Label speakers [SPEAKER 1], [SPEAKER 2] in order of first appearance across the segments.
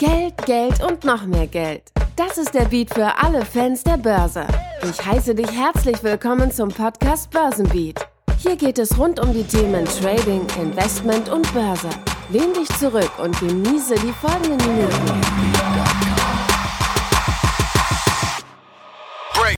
[SPEAKER 1] Geld, Geld und noch mehr Geld. Das ist der Beat für alle Fans der Börse. Ich heiße dich herzlich willkommen zum Podcast Börsenbeat. Hier geht es rund um die Themen Trading, Investment und Börse. Lehn dich zurück und genieße die folgenden Minuten.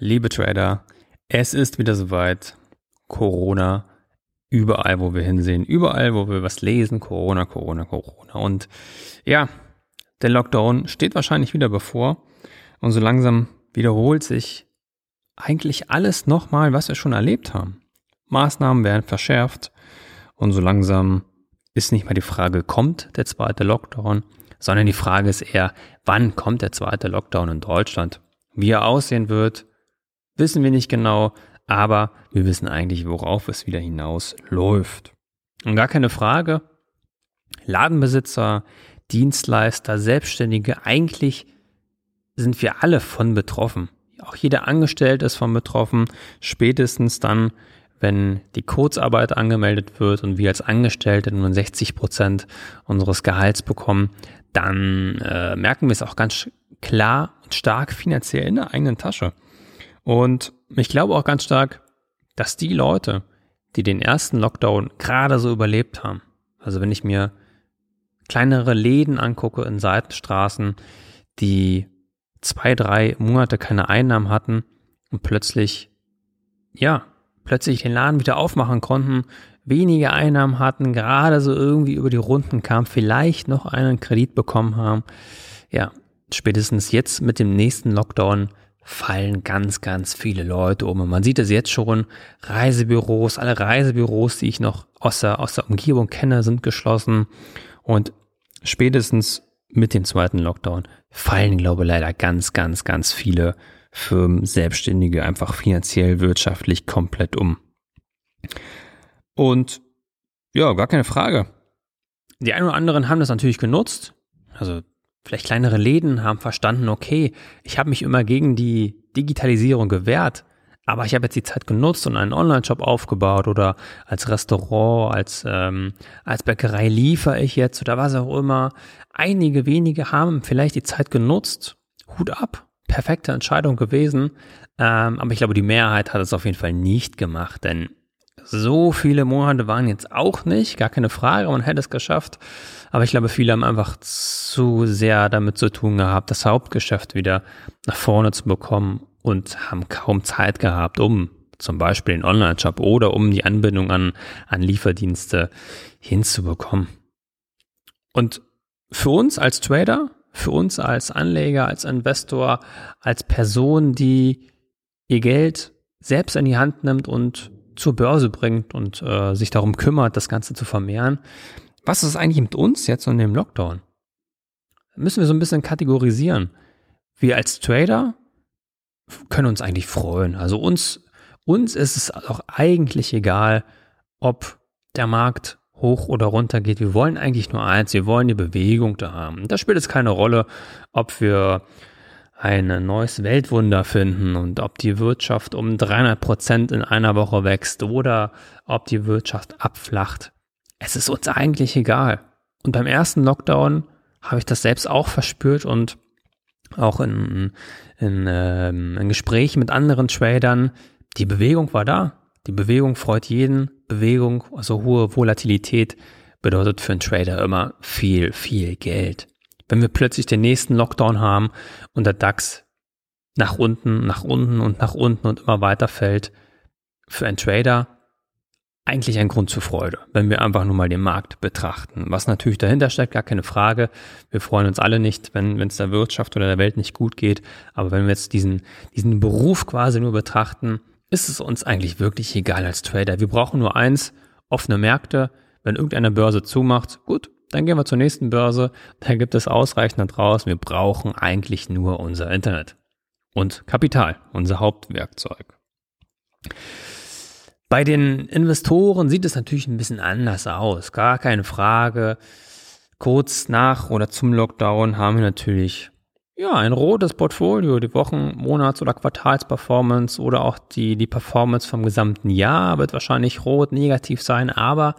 [SPEAKER 2] Liebe Trader, es ist wieder soweit. Corona. Überall, wo wir hinsehen, überall, wo wir was lesen, Corona, Corona, Corona. Und ja, der Lockdown steht wahrscheinlich wieder bevor. Und so langsam wiederholt sich eigentlich alles nochmal, was wir schon erlebt haben. Maßnahmen werden verschärft. Und so langsam ist nicht mal die Frage, kommt der zweite Lockdown, sondern die Frage ist eher, wann kommt der zweite Lockdown in Deutschland? Wie er aussehen wird, wissen wir nicht genau, aber wir wissen eigentlich, worauf es wieder hinausläuft. Und gar keine Frage, Ladenbesitzer, Dienstleister, Selbstständige, eigentlich sind wir alle von betroffen. Auch jeder Angestellte ist von betroffen, spätestens dann, wenn die Kurzarbeit angemeldet wird und wir als Angestellte nur 60 Prozent unseres Gehalts bekommen, dann äh, merken wir es auch ganz klar und stark finanziell in der eigenen Tasche. Und ich glaube auch ganz stark, dass die Leute, die den ersten Lockdown gerade so überlebt haben, also wenn ich mir kleinere Läden angucke in Seitenstraßen, die zwei, drei Monate keine Einnahmen hatten und plötzlich, ja, plötzlich den Laden wieder aufmachen konnten, wenige Einnahmen hatten, gerade so irgendwie über die Runden kam, vielleicht noch einen Kredit bekommen haben. Ja, spätestens jetzt mit dem nächsten Lockdown fallen ganz, ganz viele Leute um. Und man sieht es jetzt schon, Reisebüros, alle Reisebüros, die ich noch aus der, aus der Umgebung kenne, sind geschlossen. Und spätestens mit dem zweiten Lockdown fallen, glaube ich, leider ganz, ganz, ganz viele Firmen, Selbstständige einfach finanziell, wirtschaftlich komplett um. Und ja, gar keine Frage. Die einen oder anderen haben das natürlich genutzt. Also vielleicht kleinere Läden haben verstanden, okay, ich habe mich immer gegen die Digitalisierung gewehrt, aber ich habe jetzt die Zeit genutzt und einen Online-Shop aufgebaut oder als Restaurant, als, ähm, als Bäckerei liefere ich jetzt oder was auch immer. Einige wenige haben vielleicht die Zeit genutzt. Hut ab, perfekte Entscheidung gewesen. Ähm, aber ich glaube, die Mehrheit hat es auf jeden Fall nicht gemacht, denn so viele Monate waren jetzt auch nicht, gar keine Frage, man hätte es geschafft. Aber ich glaube, viele haben einfach zu sehr damit zu tun gehabt, das Hauptgeschäft wieder nach vorne zu bekommen und haben kaum Zeit gehabt, um zum Beispiel den Online-Shop oder um die Anbindung an, an Lieferdienste hinzubekommen. Und für uns als Trader, für uns als Anleger, als Investor, als Person, die ihr Geld selbst in die Hand nimmt und zur Börse bringt und äh, sich darum kümmert, das Ganze zu vermehren. Was ist eigentlich mit uns jetzt und dem Lockdown? Müssen wir so ein bisschen kategorisieren. Wir als Trader können uns eigentlich freuen. Also uns, uns ist es auch eigentlich egal, ob der Markt hoch oder runter geht. Wir wollen eigentlich nur eins, wir wollen die Bewegung da haben. Da spielt es keine Rolle, ob wir ein neues Weltwunder finden und ob die Wirtschaft um 300 Prozent in einer Woche wächst oder ob die Wirtschaft abflacht. Es ist uns eigentlich egal. Und beim ersten Lockdown habe ich das selbst auch verspürt und auch in, in, ähm, in Gesprächen mit anderen Tradern. Die Bewegung war da. Die Bewegung freut jeden. Bewegung, also hohe Volatilität, bedeutet für einen Trader immer viel, viel Geld. Wenn wir plötzlich den nächsten Lockdown haben und der DAX nach unten, nach unten und nach unten und immer weiter fällt, für einen Trader eigentlich ein Grund zur Freude, wenn wir einfach nur mal den Markt betrachten. Was natürlich dahinter steckt, gar keine Frage. Wir freuen uns alle nicht, wenn es der Wirtschaft oder der Welt nicht gut geht. Aber wenn wir jetzt diesen, diesen Beruf quasi nur betrachten, ist es uns eigentlich wirklich egal als Trader. Wir brauchen nur eins, offene Märkte. Wenn irgendeine Börse zumacht, gut, dann gehen wir zur nächsten Börse. Da gibt es ausreichend da draußen. Wir brauchen eigentlich nur unser Internet und Kapital, unser Hauptwerkzeug. Bei den Investoren sieht es natürlich ein bisschen anders aus, gar keine Frage. Kurz nach oder zum Lockdown haben wir natürlich ja, ein rotes Portfolio, die Wochen-, Monats- oder Quartalsperformance oder auch die, die Performance vom gesamten Jahr wird wahrscheinlich rot, negativ sein, aber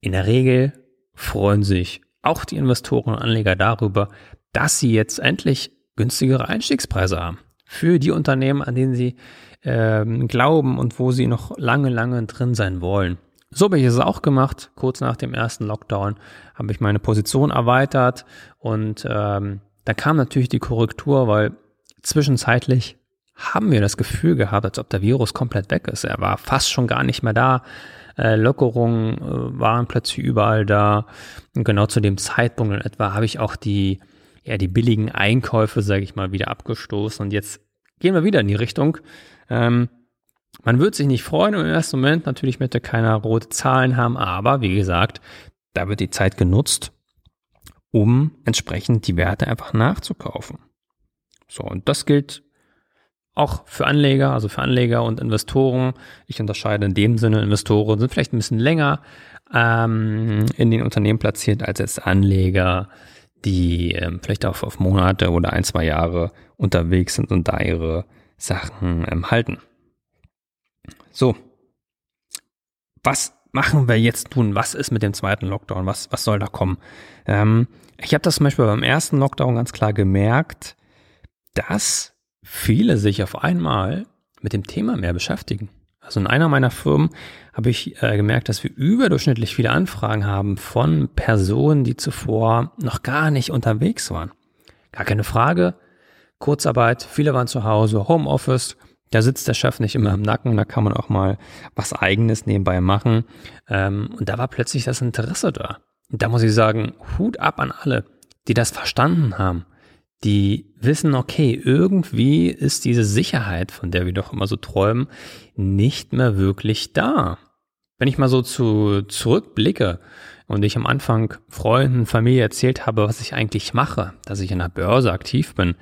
[SPEAKER 2] in der Regel freuen sich auch die Investoren und Anleger darüber, dass sie jetzt endlich günstigere Einstiegspreise haben für die Unternehmen, an denen sie ähm, glauben und wo sie noch lange, lange drin sein wollen. So habe ich es auch gemacht. Kurz nach dem ersten Lockdown habe ich meine Position erweitert und ähm, dann kam natürlich die Korrektur, weil zwischenzeitlich haben wir das Gefühl gehabt, als ob der Virus komplett weg ist. Er war fast schon gar nicht mehr da. Äh, Lockerungen äh, waren plötzlich überall da. Und genau zu dem Zeitpunkt in etwa habe ich auch die, ja, die billigen Einkäufe, sage ich mal, wieder abgestoßen. Und jetzt gehen wir wieder in die Richtung. Ähm, man wird sich nicht freuen im ersten Moment. Natürlich möchte keiner rote Zahlen haben, aber wie gesagt, da wird die Zeit genutzt, um entsprechend die Werte einfach nachzukaufen. So, und das gilt auch für Anleger, also für Anleger und Investoren. Ich unterscheide in dem Sinne, Investoren sind vielleicht ein bisschen länger ähm, in den Unternehmen platziert als jetzt Anleger, die ähm, vielleicht auch auf Monate oder ein, zwei Jahre unterwegs sind und da ihre Sachen ähm, halten. So, was machen wir jetzt tun? Was ist mit dem zweiten Lockdown? Was, was soll da kommen? Ähm, ich habe das zum Beispiel beim ersten Lockdown ganz klar gemerkt, dass viele sich auf einmal mit dem Thema mehr beschäftigen. Also in einer meiner Firmen habe ich äh, gemerkt, dass wir überdurchschnittlich viele Anfragen haben von Personen, die zuvor noch gar nicht unterwegs waren. Gar keine Frage. Kurzarbeit, viele waren zu Hause, Homeoffice, da sitzt der Chef nicht immer im Nacken, da kann man auch mal was Eigenes nebenbei machen. Ähm, und da war plötzlich das Interesse da. Und da muss ich sagen, Hut ab an alle, die das verstanden haben die wissen, okay, irgendwie ist diese Sicherheit, von der wir doch immer so träumen, nicht mehr wirklich da. Wenn ich mal so zu, zurückblicke und ich am Anfang Freunden, Familie erzählt habe, was ich eigentlich mache, dass ich in der Börse aktiv bin,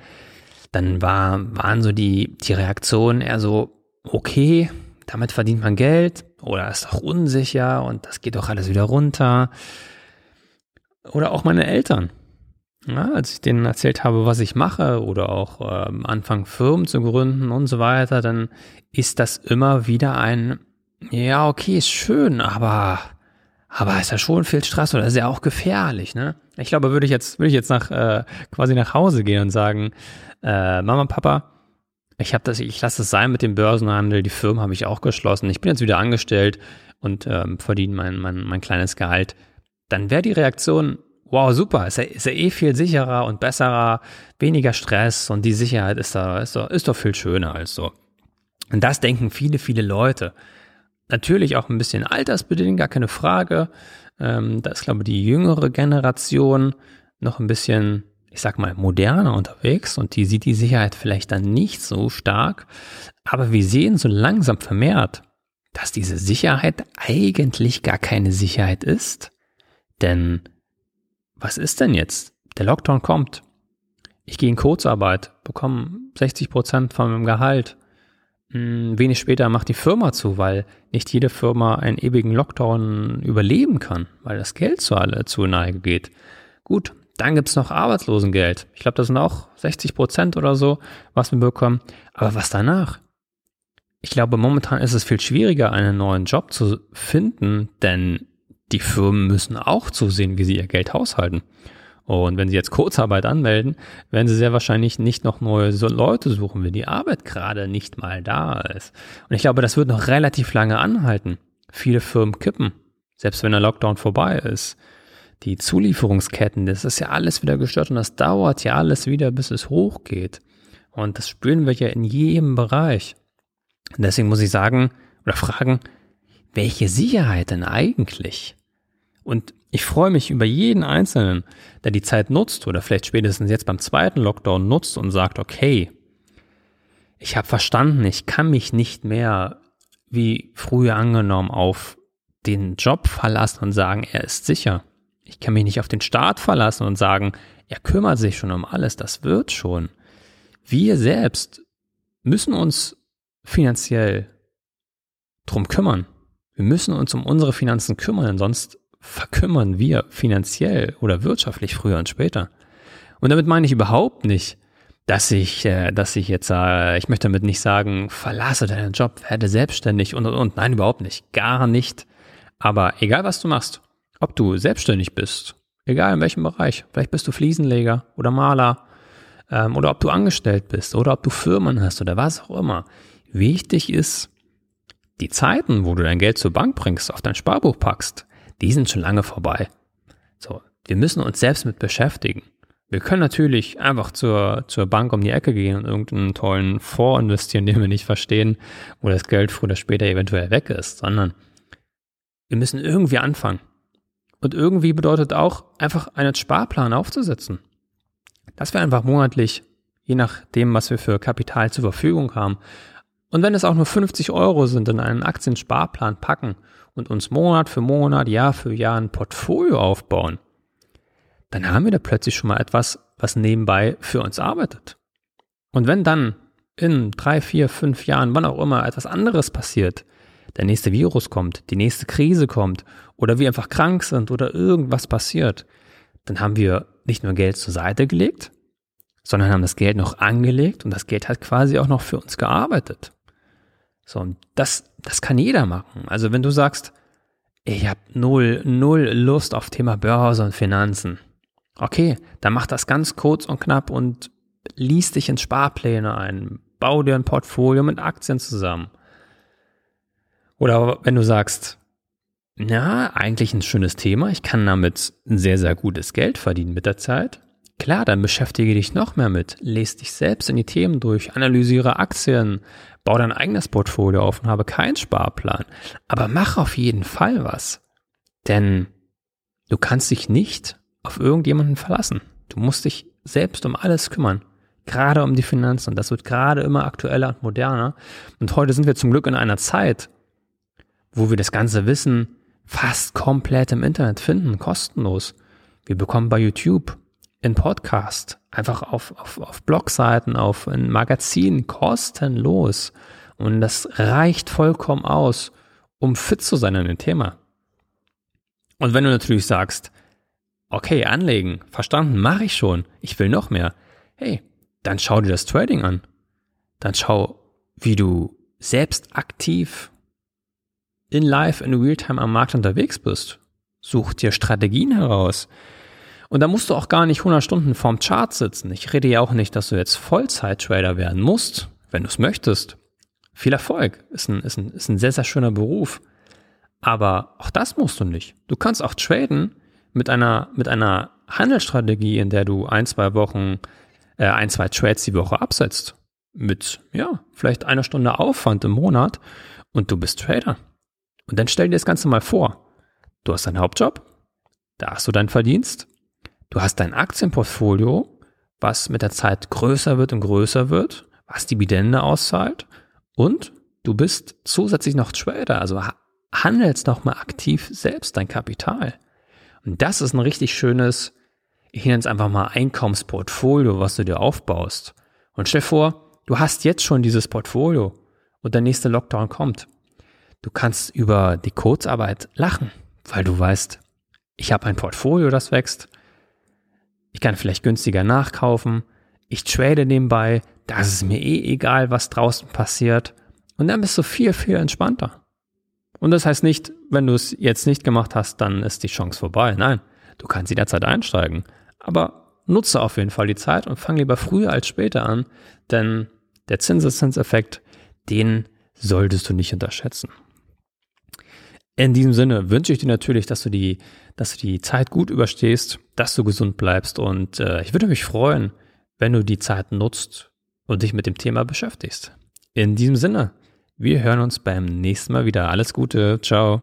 [SPEAKER 2] dann war, waren so die, die Reaktionen eher so, okay, damit verdient man Geld oder ist doch unsicher und das geht doch alles wieder runter. Oder auch meine Eltern ja, als ich denen erzählt habe, was ich mache oder auch ähm, anfangen Firmen zu gründen und so weiter, dann ist das immer wieder ein, ja, okay, ist schön, aber, aber ist ja schon viel Stress oder ist ja auch gefährlich, ne? Ich glaube, würde ich jetzt, würde ich jetzt nach, äh, quasi nach Hause gehen und sagen, äh, Mama, Papa, ich habe das, ich lasse es sein mit dem Börsenhandel, die Firma habe ich auch geschlossen, ich bin jetzt wieder angestellt und ähm, verdiene mein, mein, mein kleines Gehalt, dann wäre die Reaktion, wow, super, ist ja, ist ja eh viel sicherer und besserer, weniger Stress und die Sicherheit ist da, ist doch, ist doch viel schöner als so. Und das denken viele, viele Leute. Natürlich auch ein bisschen altersbedingt, gar keine Frage. Ähm, da ist, glaube ich, die jüngere Generation noch ein bisschen, ich sag mal, moderner unterwegs und die sieht die Sicherheit vielleicht dann nicht so stark. Aber wir sehen so langsam vermehrt, dass diese Sicherheit eigentlich gar keine Sicherheit ist. Denn was ist denn jetzt? Der Lockdown kommt. Ich gehe in Kurzarbeit, bekomme 60 Prozent von meinem Gehalt. Hm, wenig später macht die Firma zu, weil nicht jede Firma einen ewigen Lockdown überleben kann, weil das Geld zu alle zu Neige geht. Gut, dann gibt's noch Arbeitslosengeld. Ich glaube, das sind auch 60 Prozent oder so, was wir bekommen. Aber was danach? Ich glaube, momentan ist es viel schwieriger, einen neuen Job zu finden, denn die Firmen müssen auch zusehen, wie sie ihr Geld haushalten. Und wenn sie jetzt Kurzarbeit anmelden, werden sie sehr wahrscheinlich nicht noch neue Leute suchen, wenn die Arbeit gerade nicht mal da ist. Und ich glaube, das wird noch relativ lange anhalten. Viele Firmen kippen, selbst wenn der Lockdown vorbei ist. Die Zulieferungsketten, das ist ja alles wieder gestört und das dauert ja alles wieder, bis es hochgeht. Und das spüren wir ja in jedem Bereich. Und deswegen muss ich sagen oder fragen, welche Sicherheit denn eigentlich? Und ich freue mich über jeden Einzelnen, der die Zeit nutzt oder vielleicht spätestens jetzt beim zweiten Lockdown nutzt und sagt, okay, ich habe verstanden, ich kann mich nicht mehr wie früher angenommen auf den Job verlassen und sagen, er ist sicher. Ich kann mich nicht auf den Staat verlassen und sagen, er kümmert sich schon um alles, das wird schon. Wir selbst müssen uns finanziell drum kümmern. Wir müssen uns um unsere Finanzen kümmern, sonst verkümmern wir finanziell oder wirtschaftlich früher und später. Und damit meine ich überhaupt nicht, dass ich, äh, dass ich jetzt sage, ich möchte damit nicht sagen, verlasse deinen Job, werde selbstständig und, und, und. Nein, überhaupt nicht. Gar nicht. Aber egal, was du machst, ob du selbstständig bist Egal in welchem Bereich. Vielleicht bist du Fliesenleger oder Maler ähm, oder ob du angestellt bist oder ob du Firmen hast oder was auch immer. Wichtig ist, die Zeiten, wo du dein Geld zur Bank bringst, auf dein Sparbuch packst, die sind schon lange vorbei. So, wir müssen uns selbst mit beschäftigen. Wir können natürlich einfach zur, zur Bank um die Ecke gehen und irgendeinen tollen Fonds investieren, den wir nicht verstehen, wo das Geld früher oder später eventuell weg ist, sondern wir müssen irgendwie anfangen. Und irgendwie bedeutet auch, einfach einen Sparplan aufzusetzen. Dass wir einfach monatlich, je nachdem, was wir für Kapital zur Verfügung haben, und wenn es auch nur 50 Euro sind, in einen Aktiensparplan packen und uns Monat für Monat, Jahr für Jahr ein Portfolio aufbauen, dann haben wir da plötzlich schon mal etwas, was nebenbei für uns arbeitet. Und wenn dann in drei, vier, fünf Jahren, wann auch immer, etwas anderes passiert, der nächste Virus kommt, die nächste Krise kommt oder wir einfach krank sind oder irgendwas passiert, dann haben wir nicht nur Geld zur Seite gelegt, sondern haben das Geld noch angelegt und das Geld hat quasi auch noch für uns gearbeitet. So, und das, das kann jeder machen. Also wenn du sagst, ich habe null, null Lust auf Thema Börse und Finanzen. Okay, dann mach das ganz kurz und knapp und lies dich in Sparpläne ein. Bau dir ein Portfolio mit Aktien zusammen. Oder wenn du sagst, ja, eigentlich ein schönes Thema, ich kann damit sehr, sehr gutes Geld verdienen mit der Zeit. Klar, dann beschäftige dich noch mehr mit, lese dich selbst in die Themen durch, analysiere Aktien, bau dein eigenes Portfolio auf und habe keinen Sparplan. Aber mach auf jeden Fall was. Denn du kannst dich nicht auf irgendjemanden verlassen. Du musst dich selbst um alles kümmern. Gerade um die Finanzen. Und das wird gerade immer aktueller und moderner. Und heute sind wir zum Glück in einer Zeit, wo wir das ganze Wissen fast komplett im Internet finden, kostenlos. Wir bekommen bei YouTube, in Podcast, einfach auf, auf, auf Blogseiten, auf ein Magazin, kostenlos. Und das reicht vollkommen aus, um fit zu sein in dem Thema. Und wenn du natürlich sagst, okay, anlegen, verstanden, mache ich schon, ich will noch mehr, hey, dann schau dir das Trading an. Dann schau, wie du selbst aktiv in Live, in Realtime am Markt unterwegs bist. Such dir Strategien heraus. Und da musst du auch gar nicht 100 Stunden vorm Chart sitzen. Ich rede ja auch nicht, dass du jetzt Vollzeit-Trader werden musst, wenn du es möchtest. Viel Erfolg. Ist ein, ist, ein, ist ein sehr, sehr schöner Beruf. Aber auch das musst du nicht. Du kannst auch traden mit einer, mit einer Handelsstrategie, in der du ein, zwei Wochen, äh, ein, zwei Trades die Woche absetzt. Mit, ja, vielleicht einer Stunde Aufwand im Monat und du bist Trader. Und dann stell dir das Ganze mal vor. Du hast deinen Hauptjob, da hast du deinen Verdienst, du hast dein Aktienportfolio, was mit der Zeit größer wird und größer wird, was Dividende auszahlt und du bist zusätzlich noch Trader, also handelst nochmal aktiv selbst dein Kapital. Und das ist ein richtig schönes, ich nenne es einfach mal Einkommensportfolio, was du dir aufbaust. Und stell vor, du hast jetzt schon dieses Portfolio und der nächste Lockdown kommt. Du kannst über die Kurzarbeit lachen, weil du weißt, ich habe ein Portfolio, das wächst. Ich kann vielleicht günstiger nachkaufen. Ich trade nebenbei. Da ist mir eh egal, was draußen passiert. Und dann bist du viel, viel entspannter. Und das heißt nicht, wenn du es jetzt nicht gemacht hast, dann ist die Chance vorbei. Nein, du kannst jederzeit einsteigen. Aber nutze auf jeden Fall die Zeit und fang lieber früher als später an, denn der Zinseszinseffekt, den solltest du nicht unterschätzen. In diesem Sinne wünsche ich dir natürlich, dass du die, dass du die Zeit gut überstehst, dass du gesund bleibst und äh, ich würde mich freuen, wenn du die Zeit nutzt und dich mit dem Thema beschäftigst. In diesem Sinne, wir hören uns beim nächsten Mal wieder. Alles Gute, ciao.